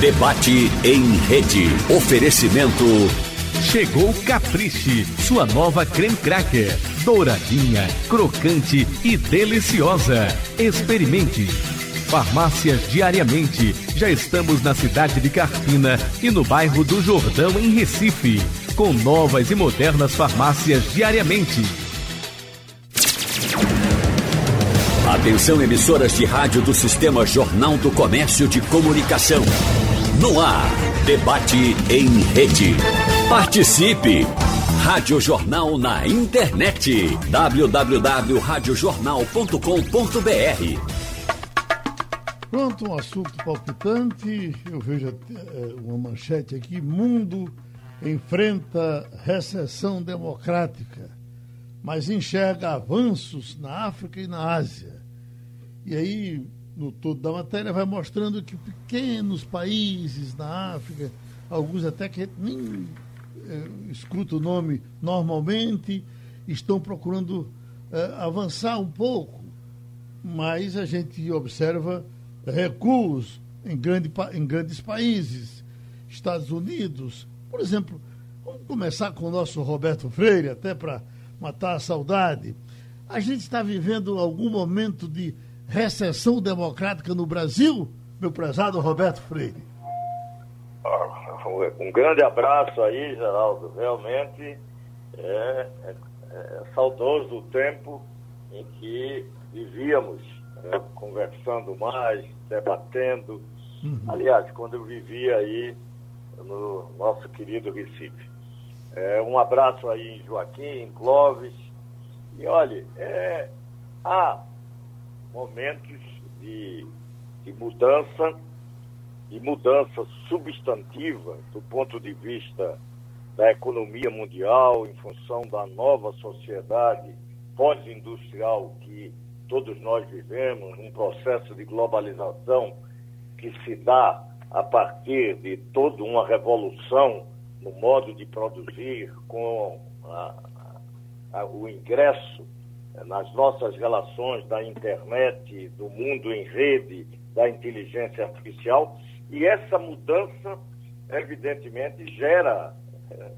Debate em rede. Oferecimento. Chegou Capriche, sua nova creme cracker. Douradinha, crocante e deliciosa. Experimente. Farmácias diariamente. Já estamos na cidade de Carpina e no bairro do Jordão, em Recife. Com novas e modernas farmácias diariamente. Atenção emissoras de rádio do Sistema Jornal do Comércio de Comunicação. No ar, debate em rede. Participe! Rádio Jornal na internet. www.radiojornal.com.br Pronto, um assunto palpitante. Eu vejo eh, uma manchete aqui: Mundo enfrenta recessão democrática, mas enxerga avanços na África e na Ásia. E aí, no todo da matéria, vai mostrando que pequenos países na África, alguns até que nem é, escuta o nome normalmente, estão procurando é, avançar um pouco, mas a gente observa recuos em, grande, em grandes países, Estados Unidos, por exemplo. Vamos começar com o nosso Roberto Freire, até para matar a saudade. A gente está vivendo algum momento de recessão democrática no Brasil, meu prezado Roberto Freire? Um grande abraço aí, Geraldo. Realmente é, é, é saudoso o tempo em que vivíamos né, conversando mais, debatendo. Uhum. Aliás, quando eu vivia aí no nosso querido Recife. É, um abraço aí em Joaquim, em Clóvis. E olha, é, há momentos de, de mudança, e mudança substantiva do ponto de vista da economia mundial, em função da nova sociedade pós-industrial que todos nós vivemos, um processo de globalização que se dá a partir de toda uma revolução no modo de produzir, com a, a, o ingresso nas nossas relações da internet, do mundo em rede, da inteligência artificial. E essa mudança, evidentemente, gera, eh,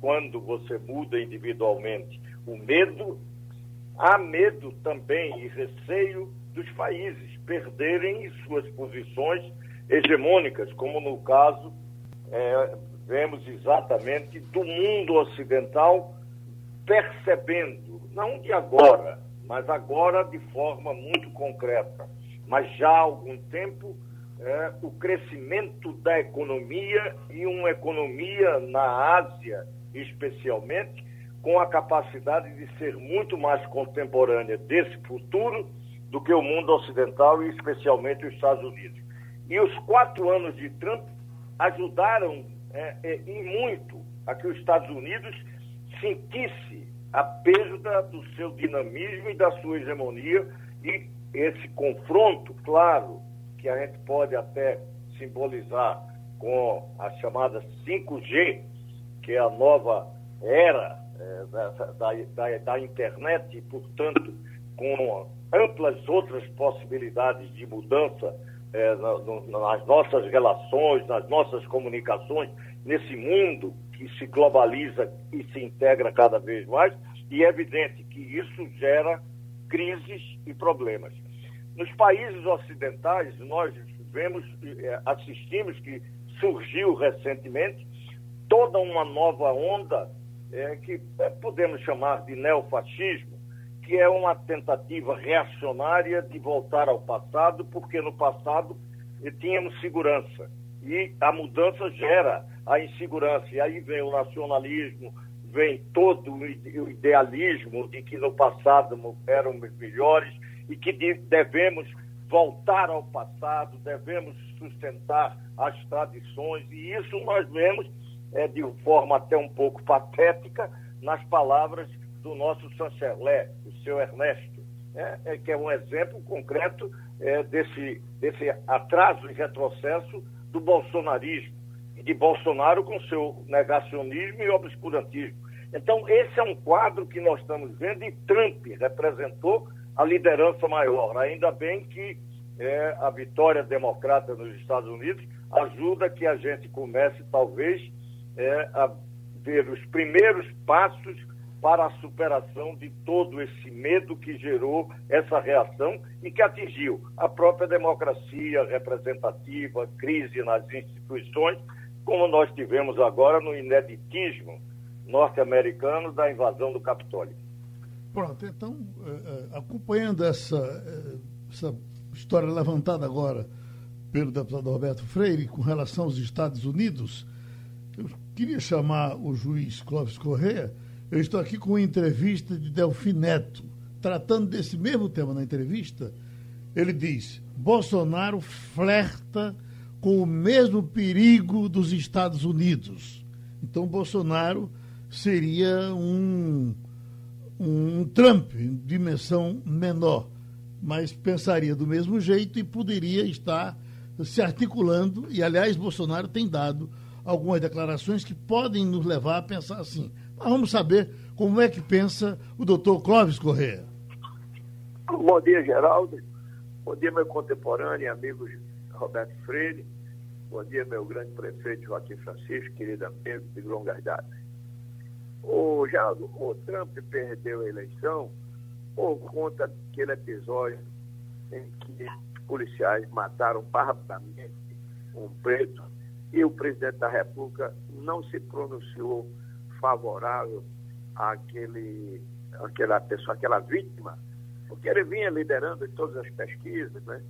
quando você muda individualmente, o medo. Há medo também e receio dos países perderem suas posições hegemônicas, como no caso é, vemos exatamente do mundo ocidental percebendo não de agora, mas agora de forma muito concreta. Mas já há algum tempo, é, o crescimento da economia e uma economia na Ásia, especialmente, com a capacidade de ser muito mais contemporânea desse futuro do que o mundo ocidental e especialmente os Estados Unidos. E os quatro anos de Trump ajudaram é, é, e muito a que os Estados Unidos sentisse a perda do seu dinamismo e da sua hegemonia e esse confronto, claro, que a gente pode até simbolizar com a chamada 5G, que é a nova era é, da, da, da, internet e, portanto, com amplas outras possibilidades de mudança é, na, no, nas nossas relações, nas nossas comunicações, nesse mundo que se globaliza e se integra cada vez mais, e é evidente que isso gera crises e problemas. Nos países ocidentais, nós vemos, eh, assistimos que surgiu recentemente toda uma nova onda é, que é, podemos chamar de neofascismo, que é uma tentativa reacionária de voltar ao passado, porque no passado tínhamos segurança. E a mudança gera a insegurança. E aí vem o nacionalismo, vem todo o idealismo de que no passado éramos melhores e que devemos voltar ao passado, devemos sustentar as tradições, e isso nós vemos é, de forma até um pouco patética nas palavras do nosso chanceler, o seu Ernesto, né, é, que é um exemplo concreto é, desse, desse atraso e retrocesso do bolsonarismo de Bolsonaro com seu negacionismo e obscurantismo. Então, esse é um quadro que nós estamos vendo e Trump representou a liderança maior. Ainda bem que é, a vitória democrata nos Estados Unidos ajuda que a gente comece, talvez, é, a ver os primeiros passos para a superação de todo esse medo que gerou essa reação e que atingiu a própria democracia representativa, crise nas instituições, como nós tivemos agora no ineditismo norte-americano da invasão do Capitólio. Pronto, então, é, é, acompanhando essa, é, essa história levantada agora pelo deputado Roberto Freire com relação aos Estados Unidos, eu queria chamar o juiz Clóvis Correa eu estou aqui com uma entrevista de Delfim Neto. Tratando desse mesmo tema na entrevista, ele diz: Bolsonaro flerta com o mesmo perigo dos Estados Unidos. Então, Bolsonaro seria um, um Trump dimensão menor, mas pensaria do mesmo jeito e poderia estar se articulando. E, aliás, Bolsonaro tem dado algumas declarações que podem nos levar a pensar assim: mas vamos saber como é que pensa o doutor Clóvis Correia. Bom dia, Geraldo. Bom dia, meu contemporâneo e amigo Roberto Freire. Bom dia, meu grande prefeito Joaquim Francisco, querido amigo de longas datas. O, Geraldo, o Trump perdeu a eleição por conta daquele episódio em que policiais mataram barbaramente um preto e o presidente da República não se pronunciou favorável àquele, àquela pessoa, àquela vítima, porque ele vinha liderando em todas as pesquisas, né?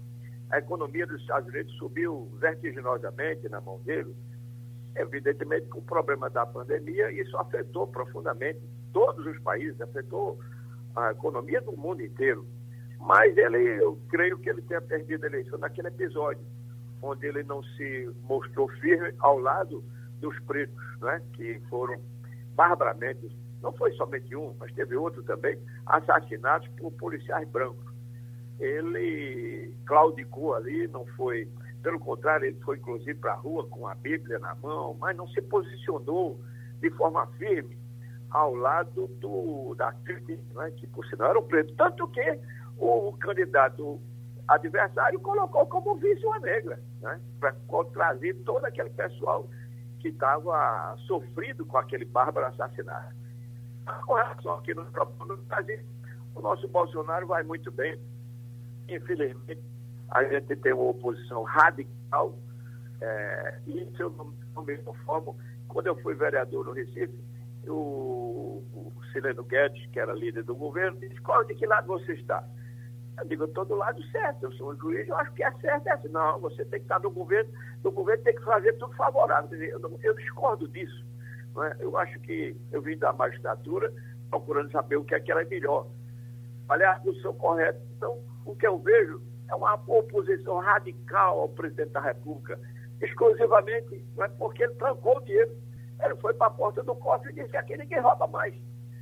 A economia dos Estados Unidos subiu vertiginosamente na mão dele, evidentemente com o problema da pandemia, isso afetou profundamente todos os países, afetou a economia do mundo inteiro. Mas ele, eu creio que ele tenha perdido a eleição naquele episódio, onde ele não se mostrou firme ao lado dos pretos, né, que foram barbaramente, não foi somente um, mas teve outro também, assassinados por policiais brancos. Ele claudicou ali, não foi, pelo contrário, ele foi inclusive para a rua com a Bíblia na mão, mas não se posicionou de forma firme ao lado do, da crítica, né, que por sinal era um preto. Tanto que o candidato adversário colocou como vice uma negra, né, para trazer todo aquele pessoal que estava sofrido com aquele bárbaro assassinato. Com relação aqui no Brasil, o nosso Bolsonaro vai muito bem. Infelizmente, a gente tem uma oposição radical, é, e isso eu não, não me conformo. Quando eu fui vereador no Recife, o, o Sileno Guedes, que era líder do governo, disse, qual de que lado você está? Eu digo, eu estou do lado certo, eu sou um juiz, eu acho que é certo. É assim. Não, você tem que estar no governo, no governo tem que fazer tudo favorável. Eu, eu discordo disso. É? Eu acho que eu vim da magistratura procurando saber o que é que era melhor. Aliás, no seu correto. Então, o que eu vejo é uma oposição radical ao presidente da República, exclusivamente não é porque ele trancou o dinheiro. Ele foi para a porta do cofre e disse aqui ninguém rouba mais.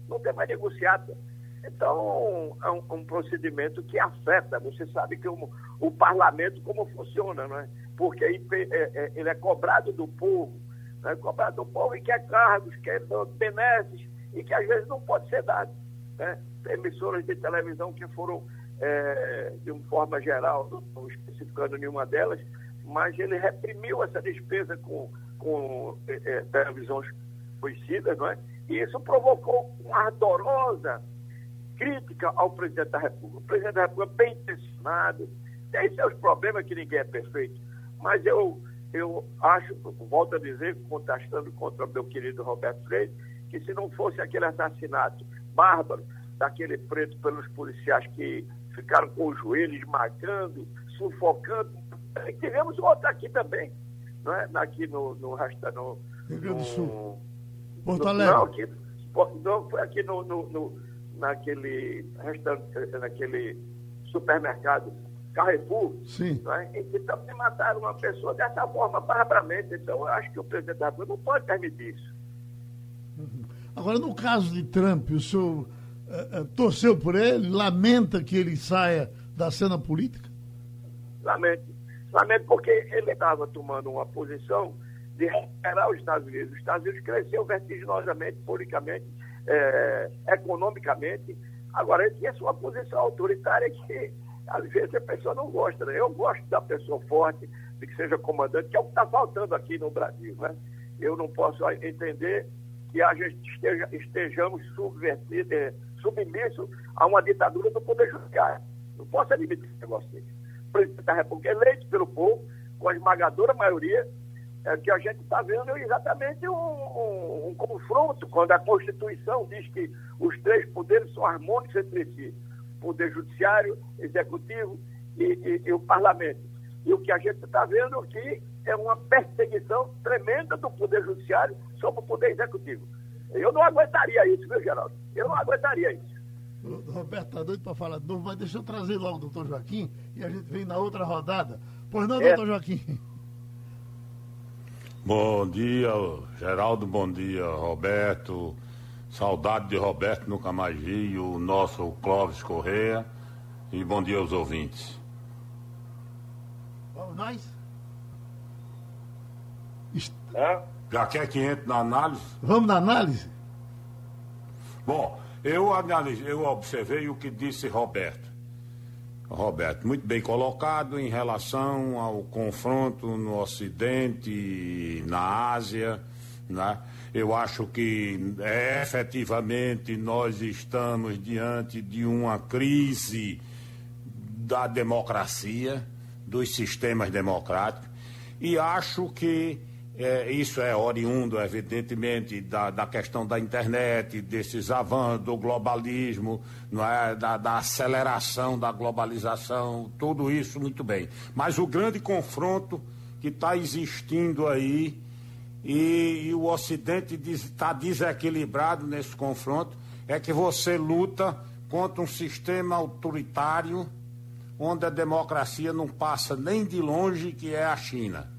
Não tem mais negociata. Então, é um, um, procedimento que afeta. Você sabe que o, o parlamento, como funciona, não é? Porque é, é, ele é cobrado do povo, é cobrado do povo e quer cargos, quer benesses, e que às vezes não pode ser dado. Né? Emissoras de televisão que foram, é, de uma forma geral, não estou especificando nenhuma delas, mas ele reprimiu essa despesa com, com é, é televisões conhecidas, não é? E isso provocou uma ardorosa crítica ao presidente da República. O presidente da República é bem intencionado, tem seus problemas que ninguém é perfeito, mas eu, eu acho, volto a dizer, contestando contra meu querido Roberto Freire, que se não fosse aquele assassinato bárbaro daquele preto pelos policiais que ficaram com os joelhos esmagando, sufocando, tivemos outro aqui também, não é? aqui no, no, no, Rio Grande do Sul. Porto Alegre. Não, aqui, não, foi aqui no, no, no naquele restaurante, naquele supermercado Carrefour, Sim. Né? e que também mataram uma pessoa dessa forma, barbaramente. Então, eu acho que o presidente da República não pode permitir isso. Uhum. Agora, no caso de Trump, o senhor uh, uh, torceu por ele? Lamenta que ele saia da cena política? Lamento. Lamento porque ele estava tomando uma posição de recuperar os Estados Unidos. Os Estados Unidos cresceu vertiginosamente, politicamente, é, economicamente. Agora, ele tinha sua posição autoritária que às vezes a pessoa não gosta, né? Eu gosto da pessoa forte, de que seja comandante, que é o que está faltando aqui no Brasil, né? Eu não posso entender que a gente esteja, estejamos subvertidos, submissos a uma ditadura do Poder Judiciário. Não posso admitir esse negócio desse. O presidente da República eleito pelo povo, com a esmagadora maioria, é que a gente está vendo exatamente um, um, um, confronto, quando a Constituição diz que os três poderes são harmônicos entre si, poder judiciário, executivo e, e, e o parlamento. E o que a gente está vendo aqui é uma perseguição tremenda do poder judiciário sobre o poder executivo. Eu não aguentaria isso, viu, Geraldo? Eu não aguentaria isso. O Roberto está doido para falar de novo, mas deixa eu trazer logo o doutor Joaquim e a gente vem na outra rodada. Pois não, é. doutor Joaquim? Bom dia, Geraldo, bom dia, Roberto. Saudade de Roberto, nunca mais vi, o nosso Clóvis Correia. E bom dia aos ouvintes. Vamos nós? É? Já quer que entre na análise? Vamos na análise? Bom, eu, analisei, eu observei o que disse Roberto. Roberto, muito bem colocado em relação ao confronto no Ocidente, na Ásia. Né? Eu acho que é, efetivamente nós estamos diante de uma crise da democracia, dos sistemas democráticos, e acho que é, isso é oriundo, evidentemente, da, da, questão da internet, desses avanços, do globalismo, não é? da, da aceleração da globalização, tudo isso muito bem. Mas o grande confronto que está existindo aí, e, e o Ocidente está desequilibrado nesse confronto, é que você luta contra um sistema autoritário, onde a democracia não passa nem de longe, que é a China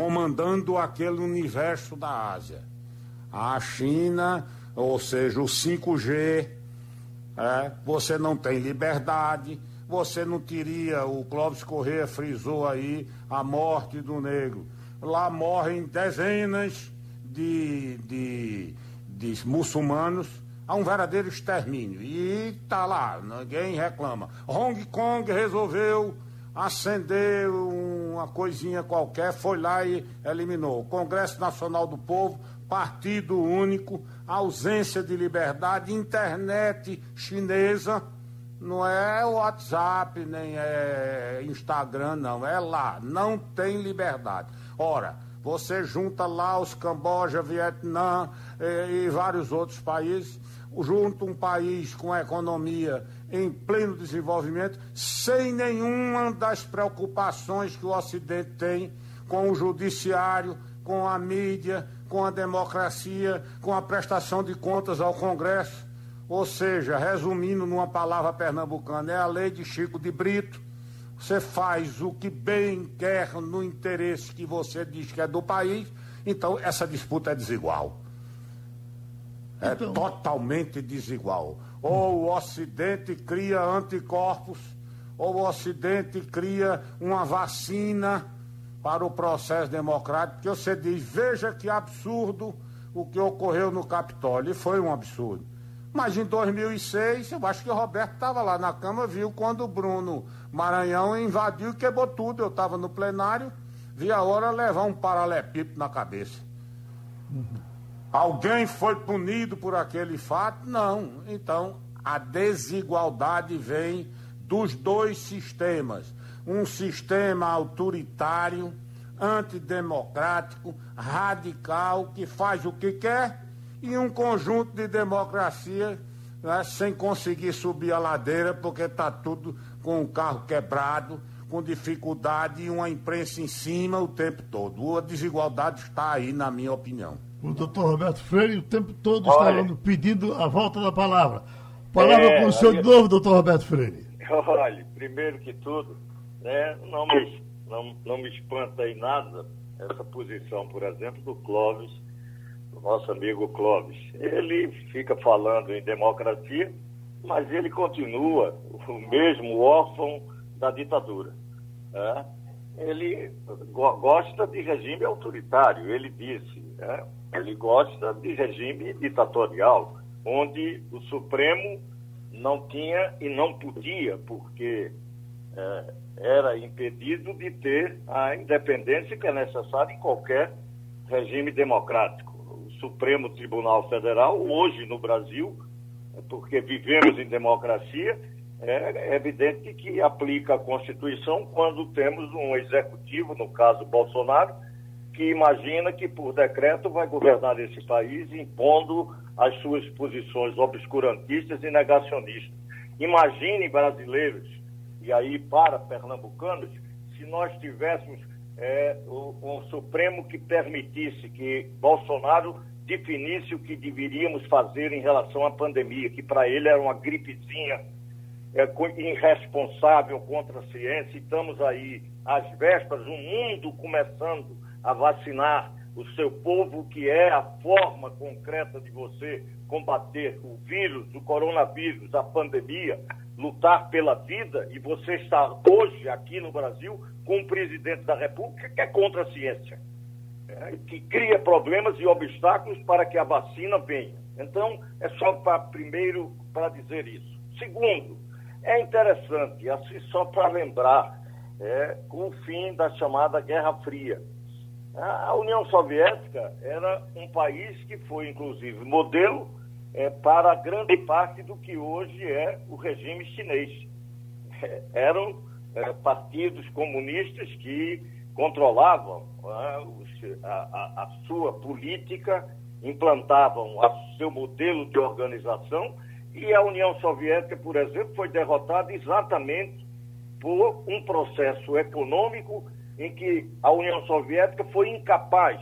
comandando aquele universo da Ásia. A China, ou seja, o 5G, é, você não tem liberdade, você não teria, o Clóvis Corrêa frisou aí, a morte do negro. Lá morrem dezenas de, de, de muçulmanos, há um verdadeiro extermínio. E está lá, ninguém reclama. Hong Kong resolveu acendeu uma coisinha qualquer, foi lá e eliminou. Congresso Nacional do Povo, partido único, ausência de liberdade, internet chinesa, não é WhatsApp, nem é Instagram, não, é lá, não tem liberdade. Ora, você junta lá os Camboja, Vietnã e, eh, e vários outros países, junta um país com economia em pleno desenvolvimento, sem nenhuma das preocupações que o Ocidente tem com o judiciário, com a mídia, com a democracia, com a prestação de contas ao Congresso. Ou seja, resumindo numa palavra pernambucana, é a lei de Chico de Brito. Você faz o que bem quer no interesse que você diz que é do país, então essa disputa é desigual. É então... totalmente desigual. Ou o Ocidente cria anticorpos, ou o Ocidente cria uma vacina para o processo democrático, que você diz, veja que absurdo o que ocorreu no Capitólio, e foi um absurdo. Mas em 2006, eu acho que o Roberto estava lá na Câmara, viu quando o Bruno Maranhão invadiu e quebrou tudo. Eu estava no plenário, vi a hora levar um paralelepípedo na cabeça. Uhum. Alguém foi punido por aquele fato? Não. Então, a desigualdade vem dos dois sistemas. Um sistema autoritário, antidemocrático, radical, que faz o que quer, e um conjunto de democracia né, sem conseguir subir a ladeira, porque está tudo com o carro quebrado, com dificuldade e uma imprensa em cima o tempo todo. A desigualdade está aí, na minha opinião o doutor Roberto Freire o tempo todo está pedindo a volta da palavra. Palavra é, com o senhor de novo, doutor Roberto Freire. Olha, primeiro que tudo, né, não, me, não, não me espanta em nada essa posição, por exemplo, do Clóvis, do nosso amigo Clóvis. Ele fica falando em democracia, mas ele continua o mesmo órfão da ditadura. Né? Ele go gosta de regime autoritário, ele disse. Né? Ele gosta de regime ditatorial, onde o Supremo não tinha e não podia, porque é, era impedido de ter a independência que é necessária em qualquer regime democrático. O Supremo Tribunal Federal, hoje no Brasil, porque vivemos em democracia, é evidente que aplica a Constituição quando temos um executivo, no caso Bolsonaro, que imagina que por decreto vai governar esse país impondo as suas posições obscurantistas e negacionistas. Imagine brasileiros, e aí para pernambucanos, se nós tivéssemos é, um Supremo que permitisse que Bolsonaro definisse o que deveríamos fazer em relação à pandemia, que para ele era uma gripezinha é, irresponsável contra a ciência. Estamos aí às vésperas, o mundo começando a vacinar o seu povo, que é a forma concreta de você combater o vírus, o coronavírus, a pandemia, lutar pela vida, e você está hoje aqui no Brasil com um presidente da República que é contra a ciência, é, que cria problemas e obstáculos para que a vacina venha. Então, é só para primeiro para dizer isso. Segundo, é interessante, assim só para lembrar, é, com o fim da chamada Guerra Fria. A União Soviética era um país que foi, inclusive, modelo é, para grande parte do que hoje é o regime chinês. É, eram é, partidos comunistas que controlavam é, a, a, a, sua política, implantavam o seu modelo de organização e a União Soviética, por exemplo, foi derrotada exatamente por um processo econômico em que a União Soviética foi incapaz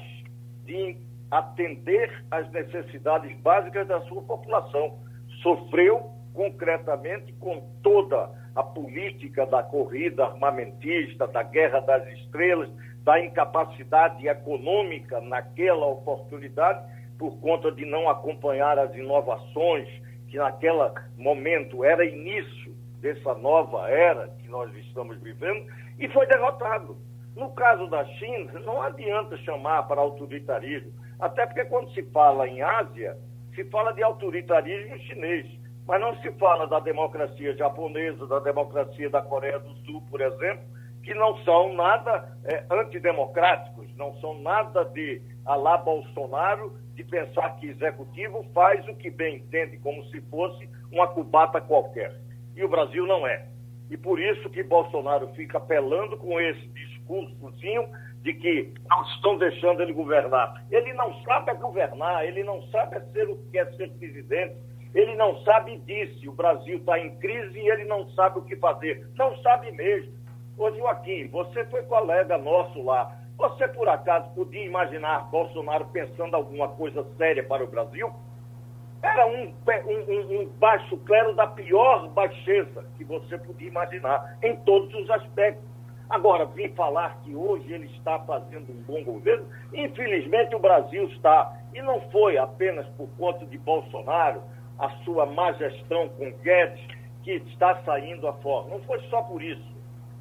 de atender às necessidades básicas da sua população. Sofreu concretamente com toda a política da corrida armamentista, da guerra das estrelas, da incapacidade econômica naquela oportunidade, por conta de não acompanhar as inovações que naquele momento era início dessa nova era que nós estamos vivendo, e foi derrotado. No caso da China, não adianta chamar para autoritarismo, até porque quando se fala em Ásia, se fala de autoritarismo chinês, mas não se fala da democracia japonesa, da democracia da Coreia do Sul, por exemplo, que não são nada é, antidemocráticos, não são nada de alá Bolsonaro, de pensar que executivo faz o que bem entende, como se fosse uma cubata qualquer. E o Brasil não é. E por isso que Bolsonaro fica apelando com esse discursozinho de que não estão deixando ele governar. Ele não sabe governar, ele não sabe ser o que é ser presidente, ele não sabe disso. O Brasil está em crise e ele não sabe o que fazer. Não sabe mesmo. Ô Joaquim, você foi colega nosso lá. Você, por acaso, podia imaginar Bolsonaro pensando alguma coisa séria para o Brasil? Era um, um, um, baixo clero da pior baixeza que você podia imaginar, em todos os aspectos. Agora, vim falar que hoje ele está fazendo um bom governo, infelizmente o Brasil está. E não foi apenas por conta de Bolsonaro, a sua má gestão com Guedes, que está saindo a fora. Não foi só por isso.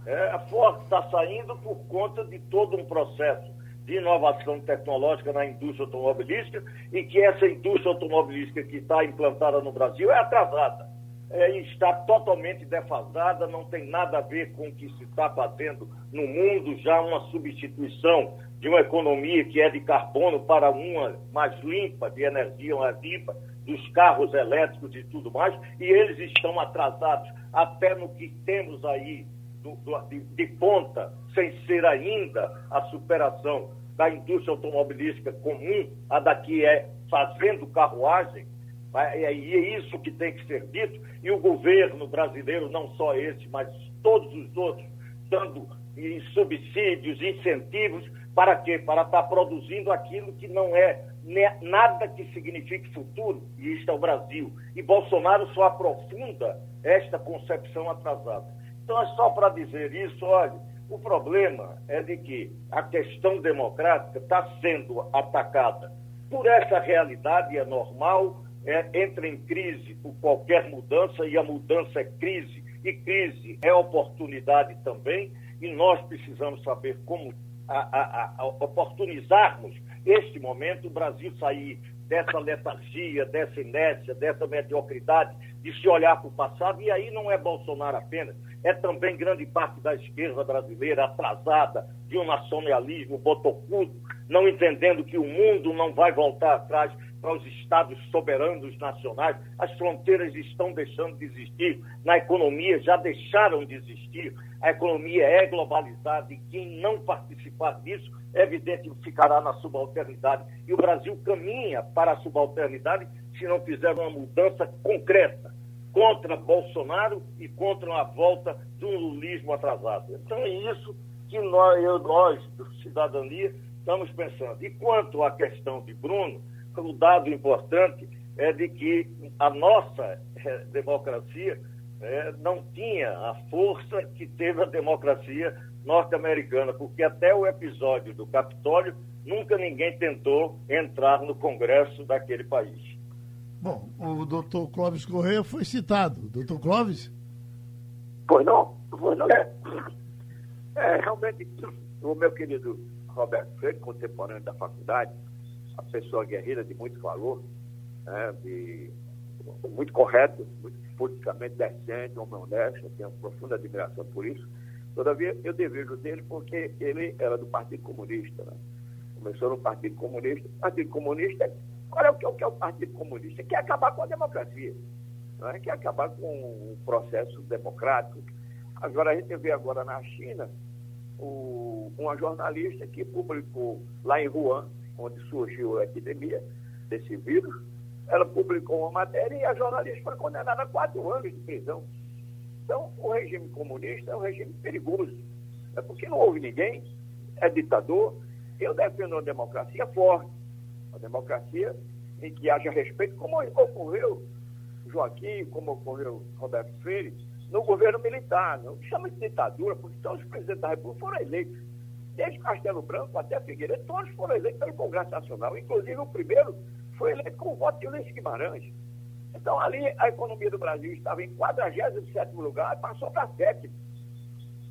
É, a Ford está saindo por conta de todo um processo de inovação tecnológica na indústria automobilística e que essa indústria automobilística que está implantada no Brasil é atrasada. É, está totalmente defasada, não tem nada a ver com o que se está fazendo no mundo, já uma substituição de uma economia que é de carbono para uma mais limpa, de energia mais limpa, dos carros elétricos e tudo mais, e eles estão atrasados até no que temos aí do, do, de, de ponta, sem ser ainda a superação da indústria automobilística comum, a daqui é fazendo carruagem, e é isso que tem que ser dito, e o governo brasileiro, não só esse, mas todos os outros, dando subsídios, incentivos, para quê? Para estar produzindo aquilo que não é nada que signifique futuro, e isto é o Brasil. E Bolsonaro só aprofunda esta concepção atrasada. Então, é só para dizer isso, olha, o problema é de que a questão democrática está sendo atacada por essa realidade, é normal, é, entra em crise por qualquer mudança, e a mudança é crise, e crise é oportunidade também, e nós precisamos saber como a, a, a oportunizarmos este momento, o Brasil sair dessa letargia, dessa inércia, dessa mediocridade, de se olhar para o passado, e aí não é Bolsonaro apenas, é também grande parte da esquerda brasileira atrasada, de um nacionalismo botocudo, não entendendo que o mundo não vai voltar atrás para os estados soberanos nacionais, as fronteiras estão deixando de existir, na economia já deixaram de existir, a economia é globalizada e quem não participar disso, é evidente ficará na subalternidade. E o Brasil caminha para a subalternidade se não fizer uma mudança concreta contra Bolsonaro e contra a volta do lulismo atrasado. Então é isso que nós, eu, nós, do Cidadania, estamos pensando. E quanto à questão de Bruno, o dado importante é de que a nossa eh, democracia é, não tinha a força que teve a democracia norte-americana, porque até o episódio do Capitólio nunca ninguém tentou entrar no Congresso daquele país. Bom, o doutor Clóvis Correia foi citado. Doutor Clóvis? Pois não, pois não é. É, realmente, o meu querido Roberto Freire, contemporâneo da faculdade, a pessoa guerreira de muito valor, né, de, muito correto, muito politicamente decente, homem honesto, eu tenho profunda admiração por isso. Todavia, eu devejo dele porque ele era do Partido Comunista. Né? Começou no Partido Comunista. Partido Comunista, qual é o que, é o que é o Partido Comunista? Quer acabar com a democracia, não é? quer acabar com o processo democrático. Agora, a gente vê agora na China o, uma jornalista que publicou lá em Wuhan, onde surgiu a epidemia desse vírus, ela publicou uma matéria e a jornalista foi condenada a quatro anos de prisão. Então, o regime comunista é um regime perigoso. É porque não houve ninguém, é ditador. Eu defendo uma democracia forte, uma democracia em que haja respeito, como ocorreu Joaquim, como ocorreu Roberto Freire, no governo militar. Não chama de ditadura, porque todos os presidentes da República foram eleitos. Desde Castelo Branco até Figueiredo, todos foram eleitos pelo Congresso Nacional. Inclusive, o primeiro foi eleito com o voto de Ulisses Guimarães. Então, ali, a economia do Brasil estava em 47 lugar passou para sétimo.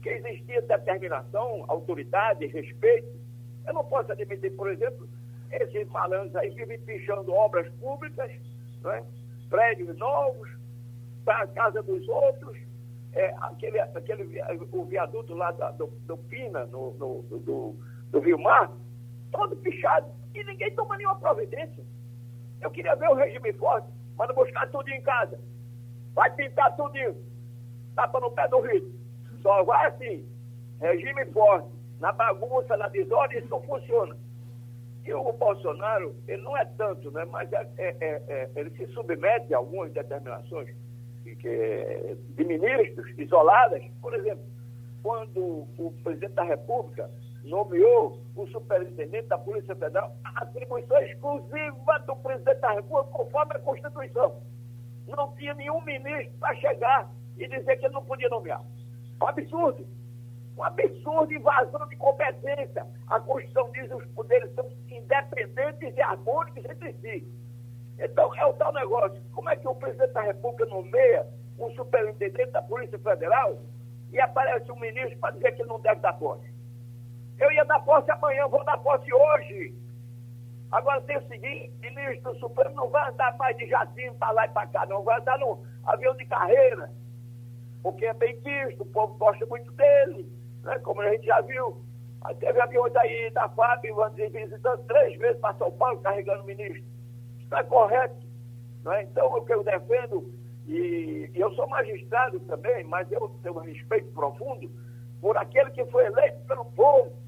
Que existia determinação, autoridade, respeito. Eu não posso admitir, por exemplo, esses falantes aí vivem pichando obras públicas, é? prédios novos, para a casa dos outros, é, aquele, aquele, o viaduto lá da, do, do, Pina, no, no, do, do Rio Mar, todo pichado, e ninguém toma nenhuma providência. Eu queria ver o regime forte, manda buscar tudo em casa. Vai pintar tudinho. Tapa no pé do rio. Só vai assim. Regime forte. Na bagunça, na desordem, isso não funciona. E o Bolsonaro, ele não é tanto, né? mas é, é, é, é ele se submete a algumas determinações que, de ministros isoladas. Por exemplo, quando o presidente da República nomeou o superintendente da Polícia Federal atribuição exclusiva do presidente da República, conforme a Constituição. Não tinha nenhum ministro para chegar e dizer que ele não podia nomear. Um absurdo. Um absurdo invasão de competência. A Constituição diz que os poderes são independentes e harmônicos entre si. Então, é o tal negócio. Como é que o presidente da República nomeia um superintendente da Polícia Federal e aparece um ministro para dizer que ele não deve dar posse? Eu ia dar posse amanhã, vou dar posse hoje. Agora tem o seguinte, ministro do Supremo não vai andar mais de jatinho para lá e para cá, não. Vai andar no avião de carreira. Porque é bem visto, o povo gosta muito dele, né? como a gente já viu. Teve aviões aí da FAB, visitando três vezes para São Paulo, carregando o ministro. É correto. Né? Então, o que eu defendo, e, e eu sou magistrado também, mas eu tenho um respeito profundo por aquele que foi eleito pelo povo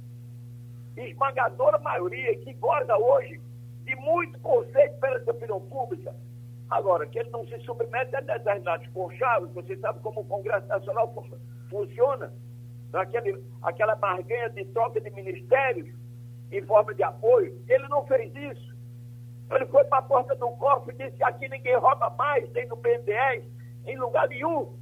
esmagadora maioria que goza hoje de muito conceito pela opinião pública. Agora, que ele não se submete a determinados conchavos, você sabe como o Congresso Nacional funciona, aquele, aquela barganha de troca de ministérios em forma de apoio, ele não fez isso. Ele foi para a porta do cofre e disse, aqui ninguém rouba mais, tem no BNDES, em lugar nenhum.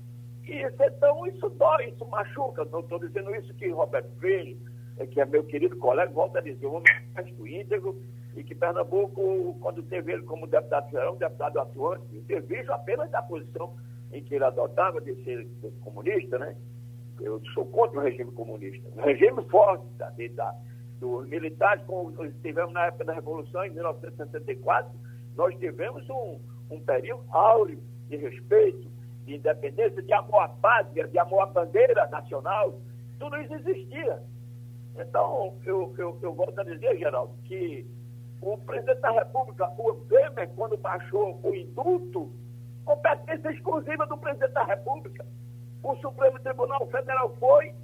E então isso dói, isso machuca. Não estou dizendo isso que Roberto Freire, é que é meu querido colega, volta a dizer, um médico íntegro, e que Pernambuco, quando teve ele como deputado federal, um deputado atuante, vejo apenas da posição em que ele adotava de ser comunista, né? Eu sou contra o regime comunista. O regime forte da, da, dos militares, como tivemos na época da Revolução, em 1964, nós tivemos um, um período áureo de respeito, de independência, de amor à pátria, de amor à bandeira nacional, tudo isso existia. Então, eu, eu, eu volto a dizer, Geraldo, que o presidente da República, o Temer, quando baixou o indulto, competência exclusiva do presidente da República. O Supremo Tribunal Federal foi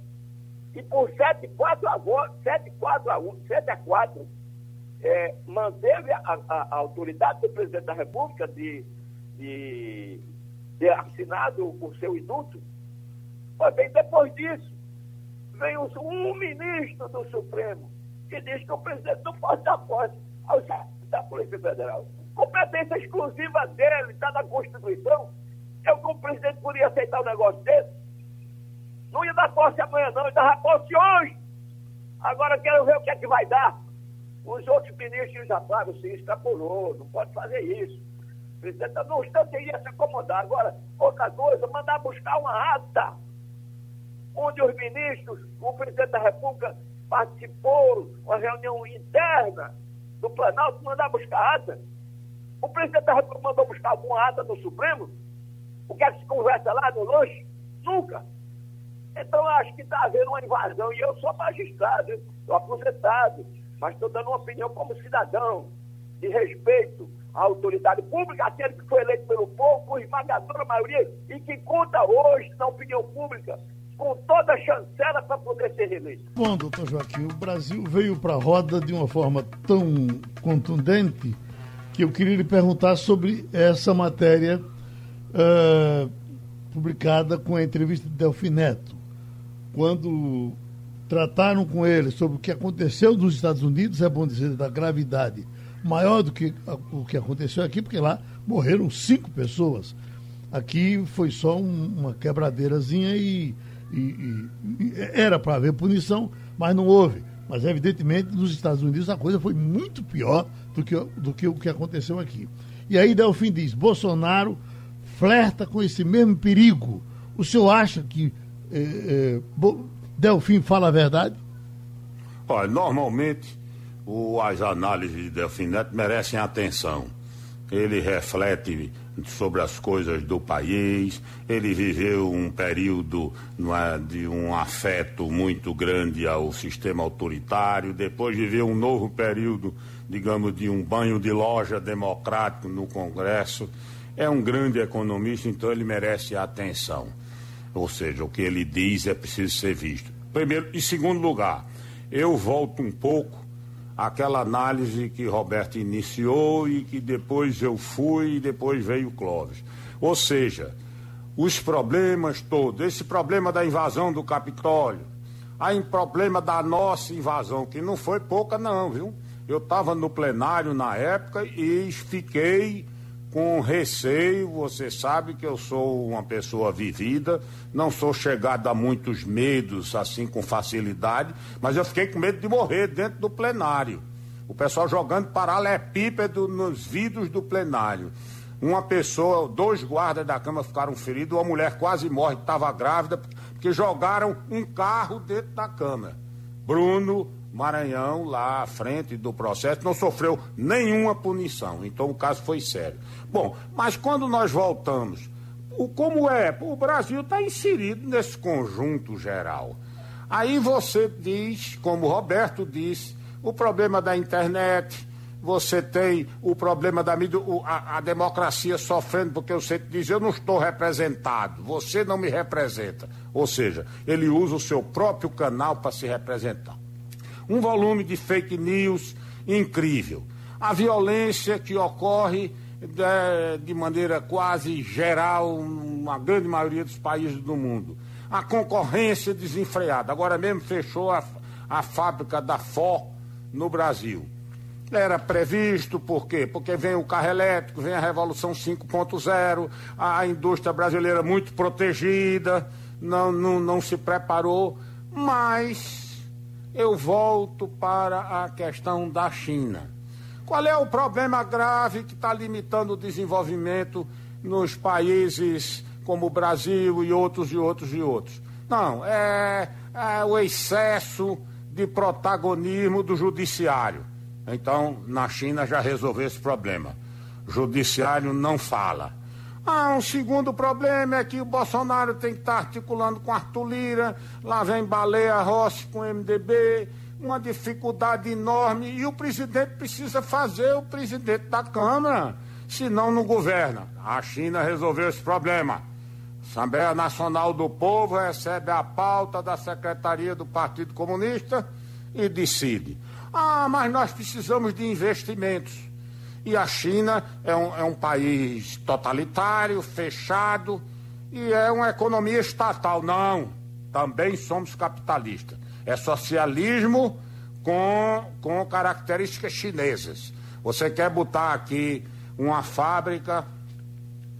e por 7 4 a 7 4 a 1, 7 a 4, é, manteve a, a, a, autoridade do presidente da República de, de ter assinado o seu indulto. Pois bem, depois disso, vem um ministro do Supremo que diz que o presidente não pode dar posse ao chefe da Polícia Federal. Competência exclusiva dele, está na Constituição. Eu, como presidente, podia aceitar um negócio desse. Não ia dar posse amanhã, não, ia dar posse hoje. Agora quero ver o que é que vai dar. Os outros ministros já falaram, se extrapolou, não pode fazer isso. O presidente, no instante, ia se acomodar. Agora, outra coisa, mandar buscar uma ata onde os ministros, o presidente da República participou, uma reunião interna do Planalto, mandar buscar ata. O presidente da República mandou buscar alguma ata do Supremo? O que é que se conversa lá no lanche? Nunca. Então, acho que está havendo uma invasão. E eu sou magistrado, estou aposentado, mas estou dando uma opinião como cidadão, de respeito à autoridade pública, aquele que foi eleito pelo povo, por esmagadora maioria, e que conta hoje na opinião pública com toda a chancela para poder ser reeleito. Bom, doutor Joaquim, o Brasil veio para a roda de uma forma tão contundente que eu queria lhe perguntar sobre essa matéria uh, publicada com a entrevista de Delfim Neto. Quando trataram com ele sobre o que aconteceu nos Estados Unidos, é bom dizer da gravidade maior do que o que aconteceu aqui, porque lá morreram cinco pessoas. Aqui foi só um, uma quebradeirazinha e, e, e era para haver punição, mas não houve. Mas, evidentemente, nos Estados Unidos a coisa foi muito pior do que, do que o que aconteceu aqui. E aí Delfim diz: Bolsonaro flerta com esse mesmo perigo. O senhor acha que eh, eh, Delfim fala a verdade? Olha, normalmente o, as análises de Delfim Neto merecem atenção. Ele reflete sobre as coisas do país, ele viveu um período é, de um afeto muito grande ao sistema autoritário, depois viveu um novo período digamos, de um banho de loja democrático no Congresso. É um grande economista, então ele merece atenção. Ou seja, o que ele diz é preciso ser visto. Primeiro, em segundo lugar, eu volto um pouco àquela análise que Roberto iniciou e que depois eu fui e depois veio Clóvis. Ou seja, os problemas todos, esse problema da invasão do Capitólio, aí problema da nossa invasão, que não foi pouca não, viu? Eu estava no plenário na época e fiquei com receio. Você sabe que eu sou uma pessoa vivida, não sou chegado a muitos medos assim com facilidade, mas eu fiquei com medo de morrer dentro do plenário. O pessoal jogando paralelepípedo nos vidros do plenário. Uma pessoa, dois guardas da Câmara ficaram feridos, uma mulher quase morre, estava grávida, porque jogaram um carro dentro da Câmara. Bruno Maranhão, lá à frente do processo, não sofreu nenhuma punição. Então o caso foi sério. Bom, mas quando nós voltamos, o, como é? O Brasil está inserido nesse conjunto geral. Aí você diz, como o Roberto disse, o problema da internet, você tem o problema da mídia, a, a, democracia sofrendo, porque você diz, eu não estou representado, você não me representa. Ou seja, ele usa o seu próprio canal para se representar um volume de fake news incrível. A violência que ocorre de, de maneira quase geral na grande maioria dos países do mundo. A concorrência desenfreada. Agora mesmo fechou a, a fábrica da Ford no Brasil. Era previsto, por quê? Porque vem o carro elétrico, vem a Revolução 5.0, a indústria brasileira muito protegida, não, não, não se preparou, mas eu volto para a questão da China. Qual é o problema grave que está limitando o desenvolvimento nos países como o Brasil e outros e outros e outros? Não, é, é o excesso de protagonismo do judiciário. Então, na China já resolveu esse problema. Judiciário não fala. Ah, um segundo problema é que o Bolsonaro tem que estar articulando com Arthur Lira, lá vem Baleia Rossi com o MDB, uma dificuldade enorme, e o presidente precisa fazer o presidente da Câmara, senão não governa. A China resolveu esse problema. Assembleia Nacional do Povo recebe a pauta da Secretaria do Partido Comunista e decide. Ah, mas nós precisamos de investimentos. E a China é um, é um país totalitário, fechado, e é uma economia estatal. Não, também somos capitalistas. É socialismo com, com características chinesas. Você quer botar aqui uma fábrica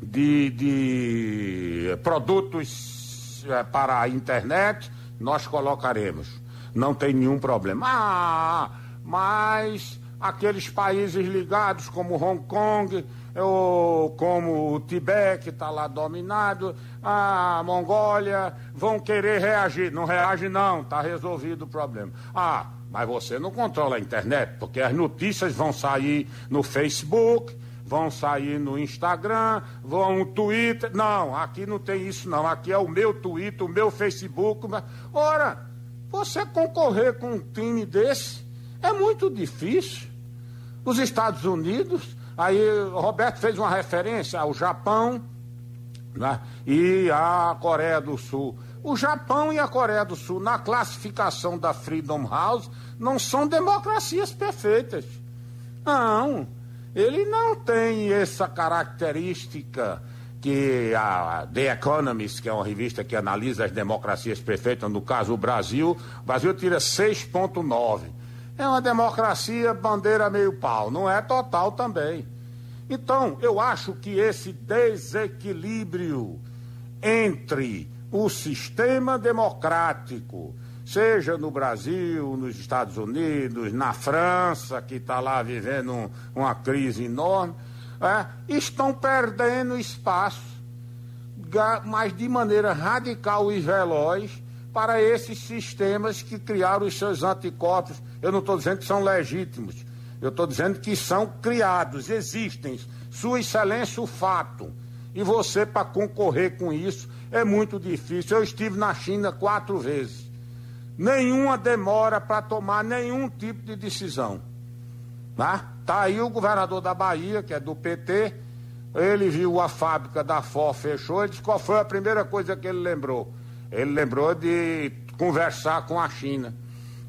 de, de produtos é, para a internet, nós colocaremos. Não tem nenhum problema. Ah, mas aqueles países ligados como Hong Kong, ou como o Tibete, que está lá dominado, a Mongólia, vão querer reagir. Não reage, não, está resolvido o problema. Ah, mas você não controla a internet, porque as notícias vão sair no Facebook, vão sair no Instagram, vão no Twitter. Não, aqui não tem isso, não. Aqui é o meu Twitter, o meu Facebook. Ora, você concorrer com um time desse é muito difícil. Os Estados Unidos, aí Roberto fez uma referência ao Japão né, e à Coreia do Sul. O Japão e a Coreia do Sul, na classificação da Freedom House, não são democracias perfeitas. Não. Ele não tem essa característica que a The Economist, que é uma revista que analisa as democracias perfeitas, no caso o Brasil, o Brasil tira 6,9. É uma democracia bandeira meio pau, não é total também. Então, eu acho que esse desequilíbrio entre o sistema democrático, seja no Brasil, nos Estados Unidos, na França, que está lá vivendo um, uma crise enorme, é, estão perdendo espaço, mas de maneira radical e veloz, para esses sistemas que criaram os seus anticorpos. Eu não estou dizendo que são legítimos, eu estou dizendo que são criados, existem. Sua Excelência, o fato. E você, para concorrer com isso, é muito difícil. Eu estive na China quatro vezes. Nenhuma demora para tomar nenhum tipo de decisão. Tá? tá aí o governador da Bahia, que é do PT, ele viu a fábrica da FOR fechou, ele disse qual foi a primeira coisa que ele lembrou ele lembrou de conversar com a China.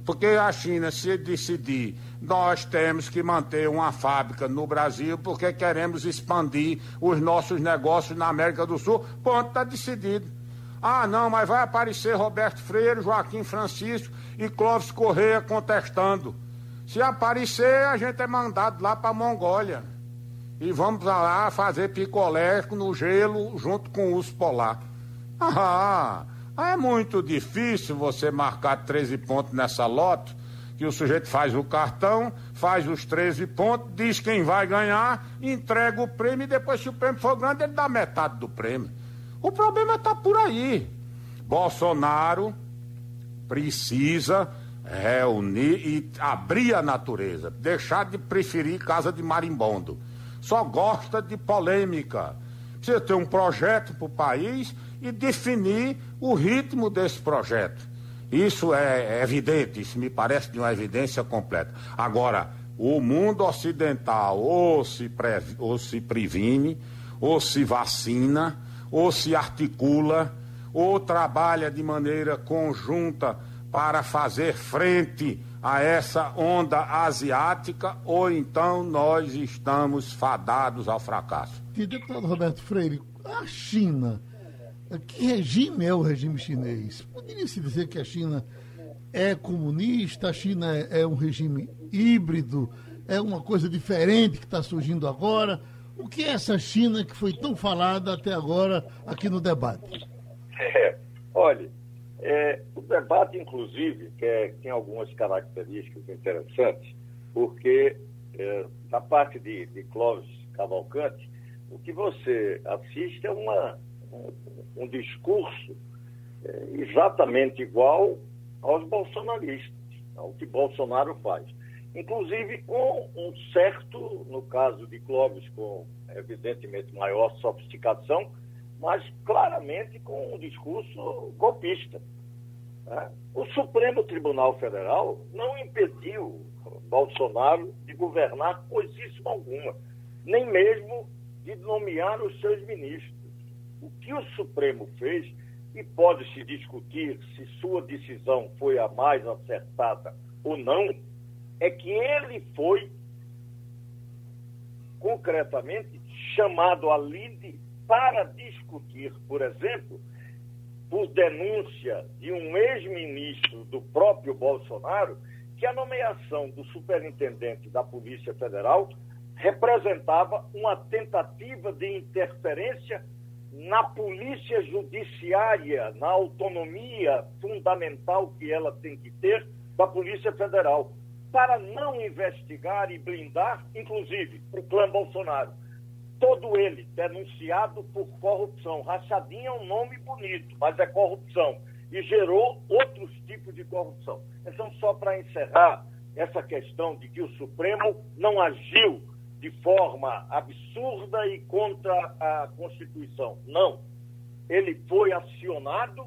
Porque a China, se decidir, nós temos que manter uma fábrica no Brasil porque queremos expandir os nossos negócios na América do Sul, ponto, está decidido. Ah, não, mas vai aparecer Roberto Freire, Joaquim Francisco e Clóvis Correia contestando. Se aparecer, a gente é mandado lá para a Mongólia. E vamos lá fazer picolé no gelo junto com o urso polar. Ah, é muito difícil você marcar 13 pontos nessa lote, que o sujeito faz o cartão, faz os 13 pontos, diz quem vai ganhar, entrega o prêmio e depois, se o prêmio for grande, ele dá metade do prêmio. O problema está por aí. Bolsonaro precisa reunir e abrir a natureza, deixar de preferir casa de marimbondo. Só gosta de polêmica. Precisa ter um projeto para o país e definir o ritmo desse projeto. Isso é evidente, isso me parece de uma evidência completa. Agora, o mundo ocidental ou se, pre, ou se previne, ou se vacina, ou se articula, ou trabalha de maneira conjunta para fazer frente a essa onda asiática, ou então nós estamos fadados ao fracasso. E deputado Roberto Freire, a China que regime é o regime chinês? Poderia-se dizer que a China é comunista, a China é um regime híbrido, é uma coisa diferente que está surgindo agora. O que é essa China que foi tão falada até agora aqui no debate? É, olha, é, o debate, inclusive, que é, tem algumas características interessantes, porque é, da parte de, de Clóvis Cavalcante, o que você assiste é uma um discurso é, exatamente igual aos bolsonaristas, ao que Bolsonaro faz. inclusive com um certo, no caso de Clóvis, com evidentemente maior sofisticação, mas claramente com um discurso golpista. Né? O Supremo Tribunal Federal não impediu Bolsonaro de governar coisíssima alguma, nem mesmo de nomear os seus ministros. O que o Supremo fez, e pode-se discutir se sua decisão foi a mais acertada ou não, é que ele foi concretamente chamado à lide para discutir, por exemplo, por denúncia de um ex-ministro do próprio Bolsonaro, que a nomeação do superintendente da Polícia Federal representava uma tentativa de interferência na polícia judiciária, na autonomia fundamental que ela tem que ter da Polícia Federal, para não investigar e blindar, inclusive, o clã Bolsonaro todo ele denunciado por corrupção. Rachadinha é um nome bonito, mas é corrupção. E gerou outros tipos de corrupção. Então, só para encerrar essa questão de que o Supremo não agiu de forma absurda e contra a Constituição. Não. Ele foi acionado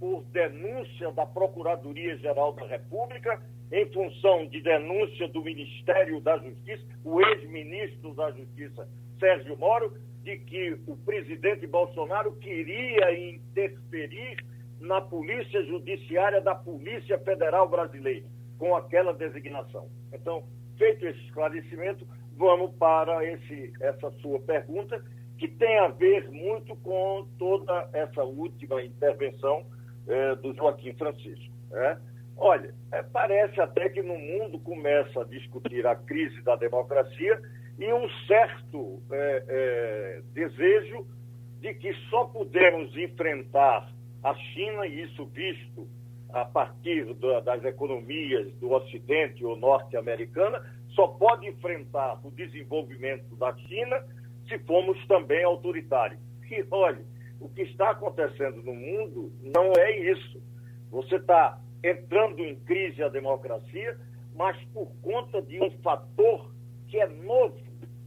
por denúncia da Procuradoria-Geral da República, em função de denúncia do Ministério da Justiça, o ex-ministro da Justiça Sérgio Moro de que o presidente Bolsonaro queria interferir na polícia judiciária da Polícia Federal Brasileira, com aquela designação. Então, feito esse esclarecimento, vamos para esse, essa sua pergunta, que tem a ver muito com toda essa última intervenção eh, do Joaquim Francisco. Né? Olha, é, parece até que no mundo começa a discutir a crise da democracia e um certo é, é, desejo de que só podemos enfrentar a China, e isso visto a partir do, das economias do Ocidente ou norte-americana, só pode enfrentar o desenvolvimento da China se formos também autoritários. E olha, o que está acontecendo no mundo não é isso. Você está entrando em crise a democracia, mas por conta de um fator que é novo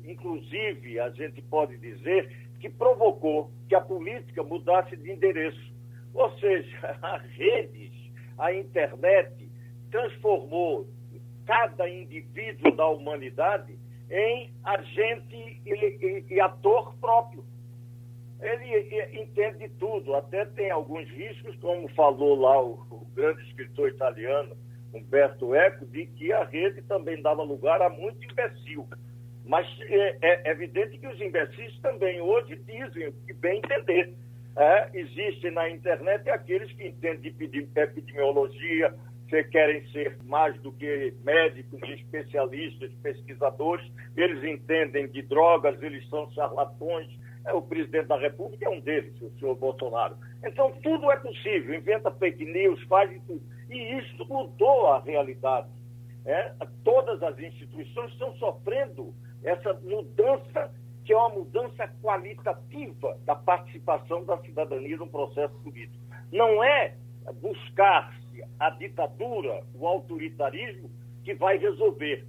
inclusive, a gente pode dizer, que provocou que a política mudasse de endereço. Ou seja, as redes, a internet, transformou cada indivíduo da humanidade em agente e, e, e ator próprio. Ele entende tudo, até tem alguns riscos, como falou lá o, o grande escritor italiano Humberto Eco, de que a rede também dava lugar a muito imbecil. Mas é, é evidente que os imbecis também hoje dizem o que bem entender. É, existem na internet aqueles que entendem de epidemiologia, que querem ser mais do que médicos, especialistas, pesquisadores, eles entendem de drogas, eles são charlatões. É, o presidente da República é um deles, o senhor Bolsonaro. Então, tudo é possível, inventa fake news, faz tudo. E isso mudou a realidade. É? Todas as instituições estão sofrendo essa mudança, que é uma mudança qualitativa da participação da cidadania no processo político. Não é buscar-se a ditadura, o autoritarismo, que vai resolver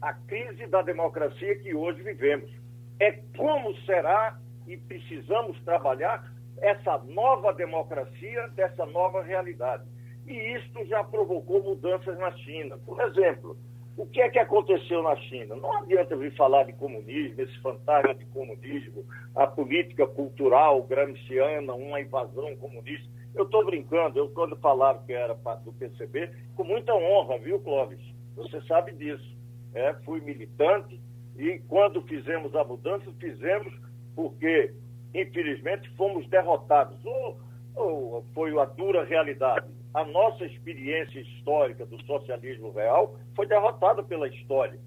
a crise da democracia que hoje vivemos. É como será e precisamos trabalhar essa nova democracia, dessa nova realidade. E isto já provocou mudanças na China. Por exemplo, o que é que aconteceu na China? Não adianta vir falar de comunismo, esse fantasma de comunismo, a política cultural gramsciana, uma invasão comunista. Eu estou brincando, eu quando falaram que era do PCB, com muita honra, viu, Clóvis? Você sabe disso. É, fui militante e quando fizemos a mudança, fizemos porque, infelizmente, fomos derrotados. Ou, ou foi a dura realidade a nossa experiência histórica do socialismo real foi derrotada pela história.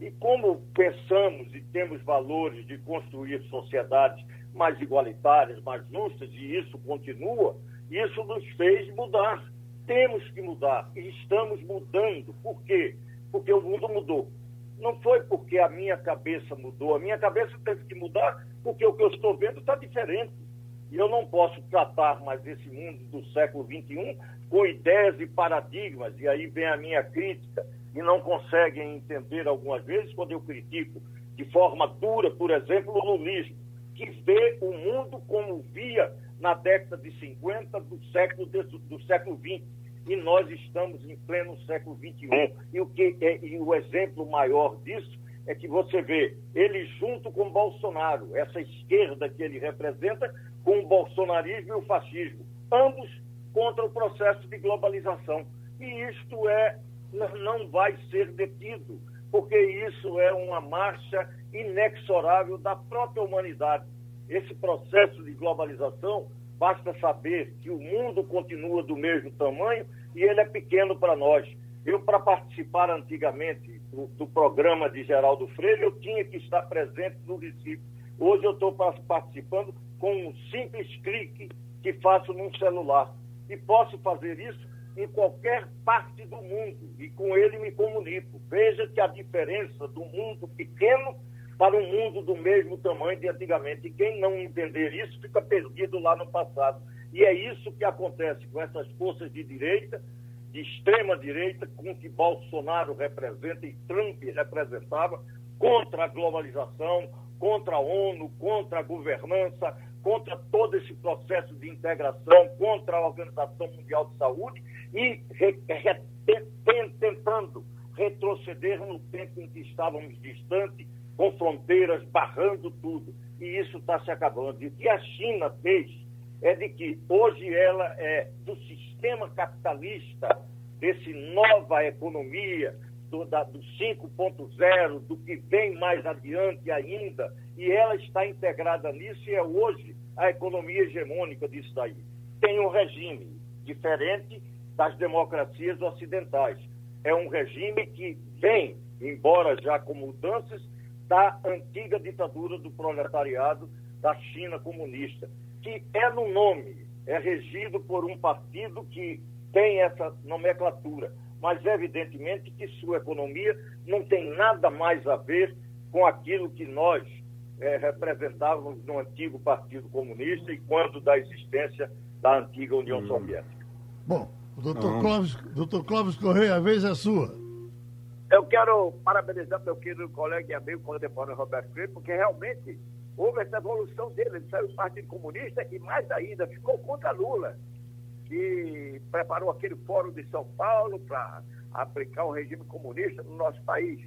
E como pensamos e temos valores de construir sociedades mais igualitárias, mais justas, e isso continua, isso nos fez mudar. Temos que mudar e estamos mudando. Por quê? Porque o mundo mudou. Não foi porque a minha cabeça mudou, a minha cabeça teve que mudar porque o que eu estou vendo está diferente. E eu não posso tratar mais esse mundo do século XXI com ideias e paradigmas, e aí vem a minha crítica, e não conseguem entender algumas vezes quando eu critico de forma dura, por exemplo, o lulismo, que vê o mundo como via na década de 50 do século, do século 20 e nós estamos em pleno século XXI. E o, que é, e o exemplo maior disso é que você vê ele junto com Bolsonaro, essa esquerda que ele representa, com o bolsonarismo e o fascismo, ambos contra o processo de globalização. E isto é, não vai ser detido, porque isso é uma marcha inexorável da própria humanidade. Esse processo de globalização, basta saber que o mundo continua do mesmo tamanho e ele é pequeno para nós. Eu, para participar antigamente do, do, programa de Geraldo Freire, eu tinha que estar presente no Recife. Hoje eu estou participando com um simples clique que faço num celular. E posso fazer isso em qualquer parte do mundo. E com ele me comunico. Veja que a diferença do mundo pequeno para um mundo do mesmo tamanho de antigamente. E quem não entender isso fica perdido lá no passado. E é isso que acontece com essas forças de direita, de extrema direita, com que Bolsonaro representa e Trump representava, contra a globalização, contra a ONU, contra a governança, contra todo esse processo de integração, contra a Organização Mundial de Saúde e re, re, tentando retroceder no tempo em que estávamos distantes, com fronteiras, barrando tudo. E isso está se acabando. E o que a China fez é de que hoje ela é do sistema capitalista, desse nova economia, do, da, do 5.0, do que vem mais adiante ainda, e ela está integrada nisso e é hoje a economia hegemônica disso daí. Tem um regime diferente das democracias ocidentais. É um regime que vem, embora já com mudanças, da antiga ditadura do proletariado da China comunista, que é no nome, é regido por um partido que tem essa nomenclatura, mas evidentemente que sua economia não tem nada mais a ver com aquilo que nós é, representávamos no antigo Partido Comunista e quando da existência da antiga União hum. Soviética. Bom, doutor Clóvis, doutor Clóvis Correia, a vez é sua. Eu quero parabenizar meu querido colega e amigo contemporâneo Roberto Freire, porque realmente houve essa evolução dele. Ele saiu do Partido Comunista e, mais ainda, ficou contra Lula, que preparou aquele fórum de São Paulo para aplicar um regime comunista no nosso país.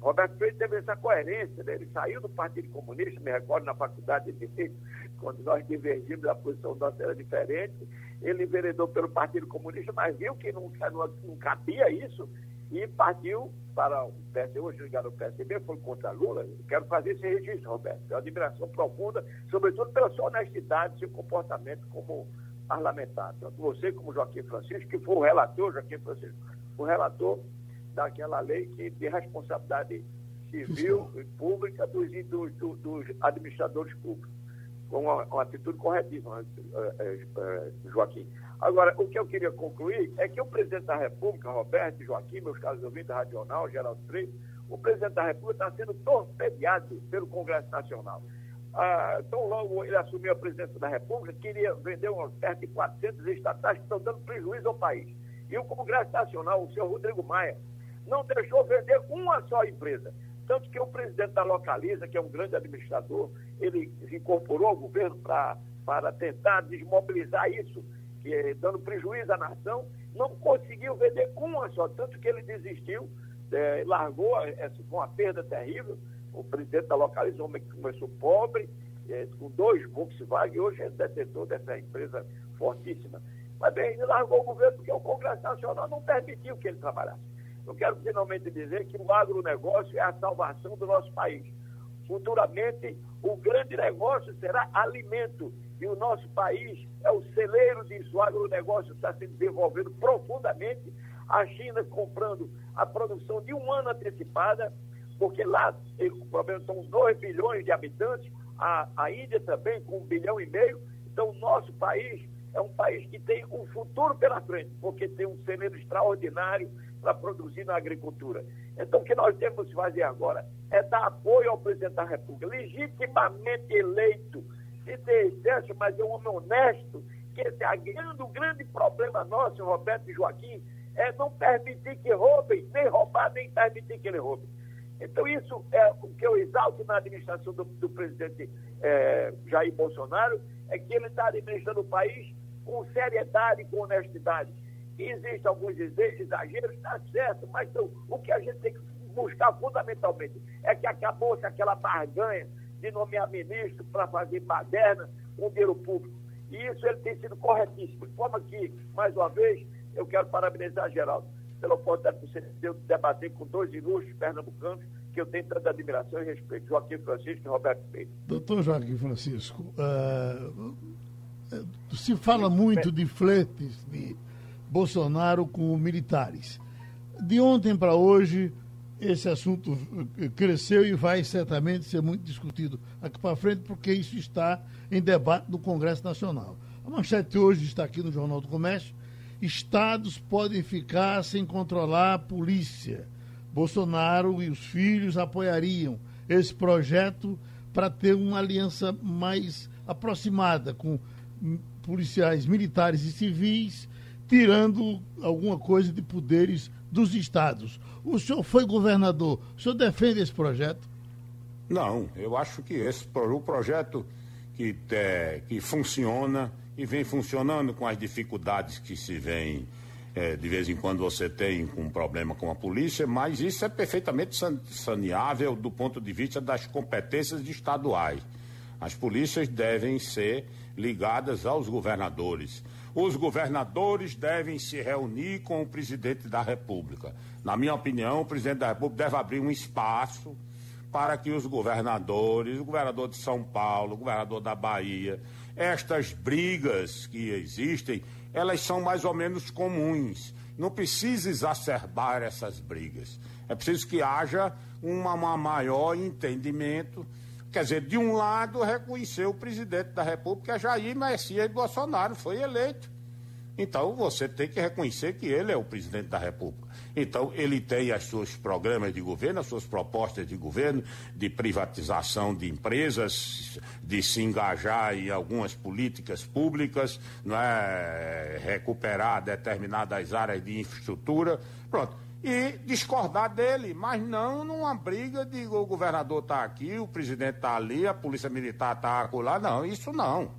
Roberto Freire teve essa coerência, né? ele saiu do Partido Comunista, me recordo na faculdade de Direito, quando nós divergimos, a posição nossa era diferente, ele enveredou pelo Partido Comunista, mas viu que não, não, não cabia isso e partiu para o PSDB, hoje ligado ao PSDB, foi contra Lula. Quero fazer esse registro, Roberto. Tenho admiração profunda, sobretudo pela sua honestidade seu comportamento como parlamentar. Tanto você como Joaquim Francisco, que foi o relator, Joaquim Francisco, o relator daquela lei que de responsabilidade civil e pública dos, dos, dos administradores públicos. Com uma, uma atitude corretíssima, eh, eh, eh, Joaquim. Agora, o que eu queria concluir é que o presidente da República, Roberto Joaquim, meus caros ouvintes Radional, Geraldo Freire, o presidente da República está sendo torpedeado pelo Congresso Nacional. Ah, tão logo ele assumiu a presidência da República, queria vender uma oferta de 400 estatais que estão dando prejuízo ao país. E o Congresso Nacional, o senhor Rodrigo Maia, não deixou vender uma só empresa. Tanto que o presidente da Localiza, que é um grande administrador, ele se incorporou ao governo para tentar desmobilizar isso é, dando prejuízo à nação, não conseguiu vender uma só, tanto que ele desistiu, é, largou, é, com uma perda terrível. O presidente da localização começou pobre, com dois Volkswagen, hoje é detentor dessa empresa fortíssima. Mas bem, ele largou o governo porque o Congresso Nacional não permitiu que ele trabalhasse. Eu quero finalmente dizer que o agronegócio é a salvação do nosso país. Futuramente, o grande negócio será alimento e o nosso país é o celeiro disso. O agronegócio está se desenvolvendo profundamente. A China comprando a produção de um ano antecipada, porque lá o problema são 2 bilhões de habitantes, a, a Índia também com um bilhão e meio. Então, o nosso país é um país que tem um futuro pela frente, porque tem um celeiro extraordinário para produzir na agricultura. Então, o que nós temos que fazer agora é dar apoio ao presidente da República, legitimamente eleito de ter mas é um homem honesto, que está grande, o grande problema nosso, Roberto e Joaquim, é não permitir que roubem, nem roubar, nem permitir que ele roube. Então, isso é o que eu exalto na administração do, do presidente é, Jair Bolsonaro, é que ele está administrando o país com seriedade, com honestidade. Existem alguns exageros, está certo, mas então, o que a gente tem que buscar fundamentalmente é que acabou-se aquela barganha de nomear ministro para fazer baderna com dinheiro público. E isso ele tem sido corretíssimo. De forma que, mais uma vez, eu quero parabenizar Geraldo pela oportunidade que você deu de debater com dois ilustres pernambucanos que eu tenho tanta admiração e respeito, Joaquim Francisco e Roberto Freire. Doutor Joaquim Francisco, uh, se fala muito de fletes de Bolsonaro com militares. De ontem para hoje, esse assunto cresceu e vai certamente ser muito discutido aqui para frente, porque isso está em debate no Congresso Nacional. A manchete hoje está aqui no Jornal do Comércio. Estados podem ficar sem controlar a polícia. Bolsonaro e os filhos apoiariam esse projeto para ter uma aliança mais aproximada com policiais militares e civis, tirando alguma coisa de poderes dos estados. O senhor foi governador, o senhor defende esse projeto? Não, eu acho que esse o projeto que, é, que funciona e vem funcionando com as dificuldades que se vem é, de vez em quando você tem um problema com a polícia, mas isso é perfeitamente saneável do ponto de vista das competências estaduais. As polícias devem ser ligadas aos governadores. Os governadores devem se reunir com o presidente da República. Na minha opinião, o presidente da República deve abrir um espaço para que os governadores, o governador de São Paulo, o governador da Bahia, estas brigas que existem, elas são mais ou menos comuns. Não precisa exacerbar essas brigas. É preciso que haja uma maior entendimento Quer dizer, de um lado, reconheceu o presidente da República, Jair Messias Bolsonaro, foi eleito. Então, você tem que reconhecer que ele é o presidente da República. Então, ele tem os seus programas de governo, as suas propostas de governo, de privatização de empresas, de se engajar em algumas políticas públicas, não é? recuperar determinadas áreas de infraestrutura. Pronto e discordar dele, mas não numa briga de o governador está aqui, o presidente está ali, a polícia militar está lá. Não, isso não.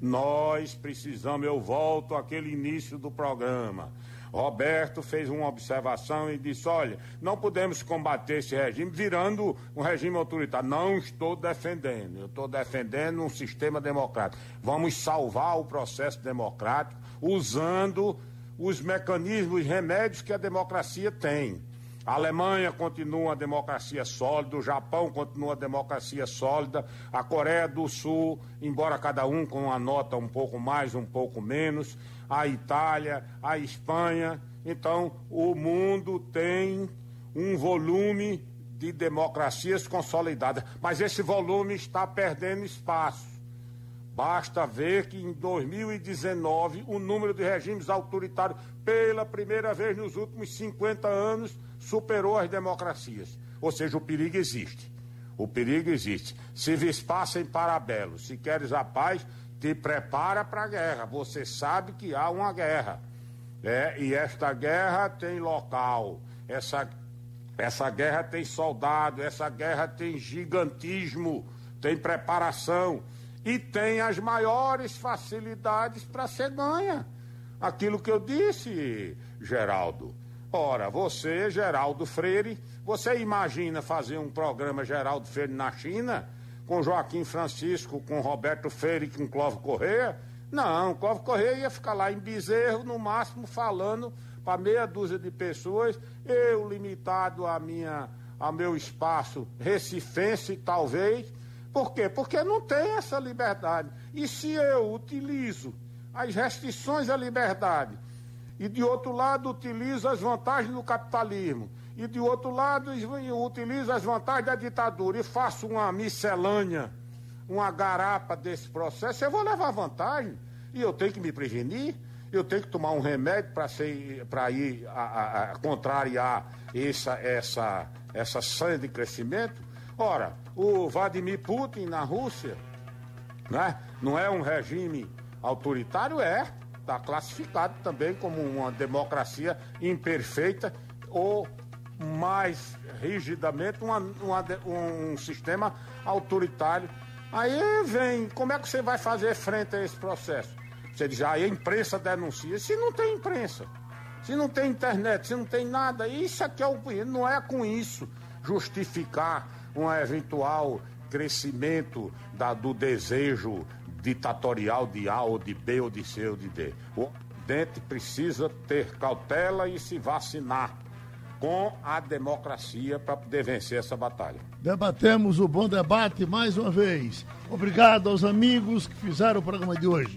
Nós precisamos, eu volto àquele início do programa. Roberto fez uma observação e disse: olha, não podemos combater esse regime virando um regime autoritário. Não estou defendendo, eu estou defendendo um sistema democrático. Vamos salvar o processo democrático usando os mecanismos remédios que a democracia tem. A Alemanha continua uma democracia sólida, o Japão continua uma democracia sólida, a Coreia do Sul, embora cada um com uma nota um pouco mais, um pouco menos, a Itália, a Espanha. Então, o mundo tem um volume de democracias consolidadas, mas esse volume está perdendo espaço. Basta ver que em 2019 o número de regimes autoritários, pela primeira vez nos últimos 50 anos, superou as democracias. Ou seja, o perigo existe. O perigo existe. Se vis passa em parabelo, se queres a paz, te prepara para a guerra. Você sabe que há uma guerra. É, e esta guerra tem local. Essa, essa guerra tem soldado, essa guerra tem gigantismo, tem preparação e tem as maiores facilidades para ser ganha. Aquilo que eu disse, Geraldo. Ora, você, Geraldo Freire, você imagina fazer um programa Geraldo Freire na China, com Joaquim Francisco, com Roberto Freire, com Clóvis Correia? Não, Clóvis Correia ia ficar lá em Bezerro, no máximo, falando para meia dúzia de pessoas, eu limitado a minha, a meu espaço recifense, talvez, por quê? Porque não tem essa liberdade. E se eu utilizo as restrições à liberdade e de outro lado utilizo as vantagens do capitalismo e de outro lado utilizo as vantagens da ditadura e faço uma miscelânea, uma garapa desse processo, eu vou levar vantagem e eu tenho que me prevenir, eu tenho que tomar um remédio para ir a, a, a contrariar essa, essa, essa sanha de crescimento. Ora, o Vladimir Putin na Rússia, né? não é um regime autoritário? É. está classificado também como uma democracia imperfeita ou mais rigidamente uma, uma, um sistema autoritário. Aí vem, como é que você vai fazer frente a esse processo? Você diz, aí ah, a imprensa denuncia. Se não tem imprensa, se não tem internet, se não tem nada, isso aqui é o. Não é com isso justificar um eventual crescimento da, do desejo ditatorial de A ou de B ou de C ou de D. O presidente precisa ter cautela e se vacinar com a democracia para poder vencer essa batalha. Debatemos o bom debate mais uma vez. Obrigado aos amigos que fizeram o programa de hoje.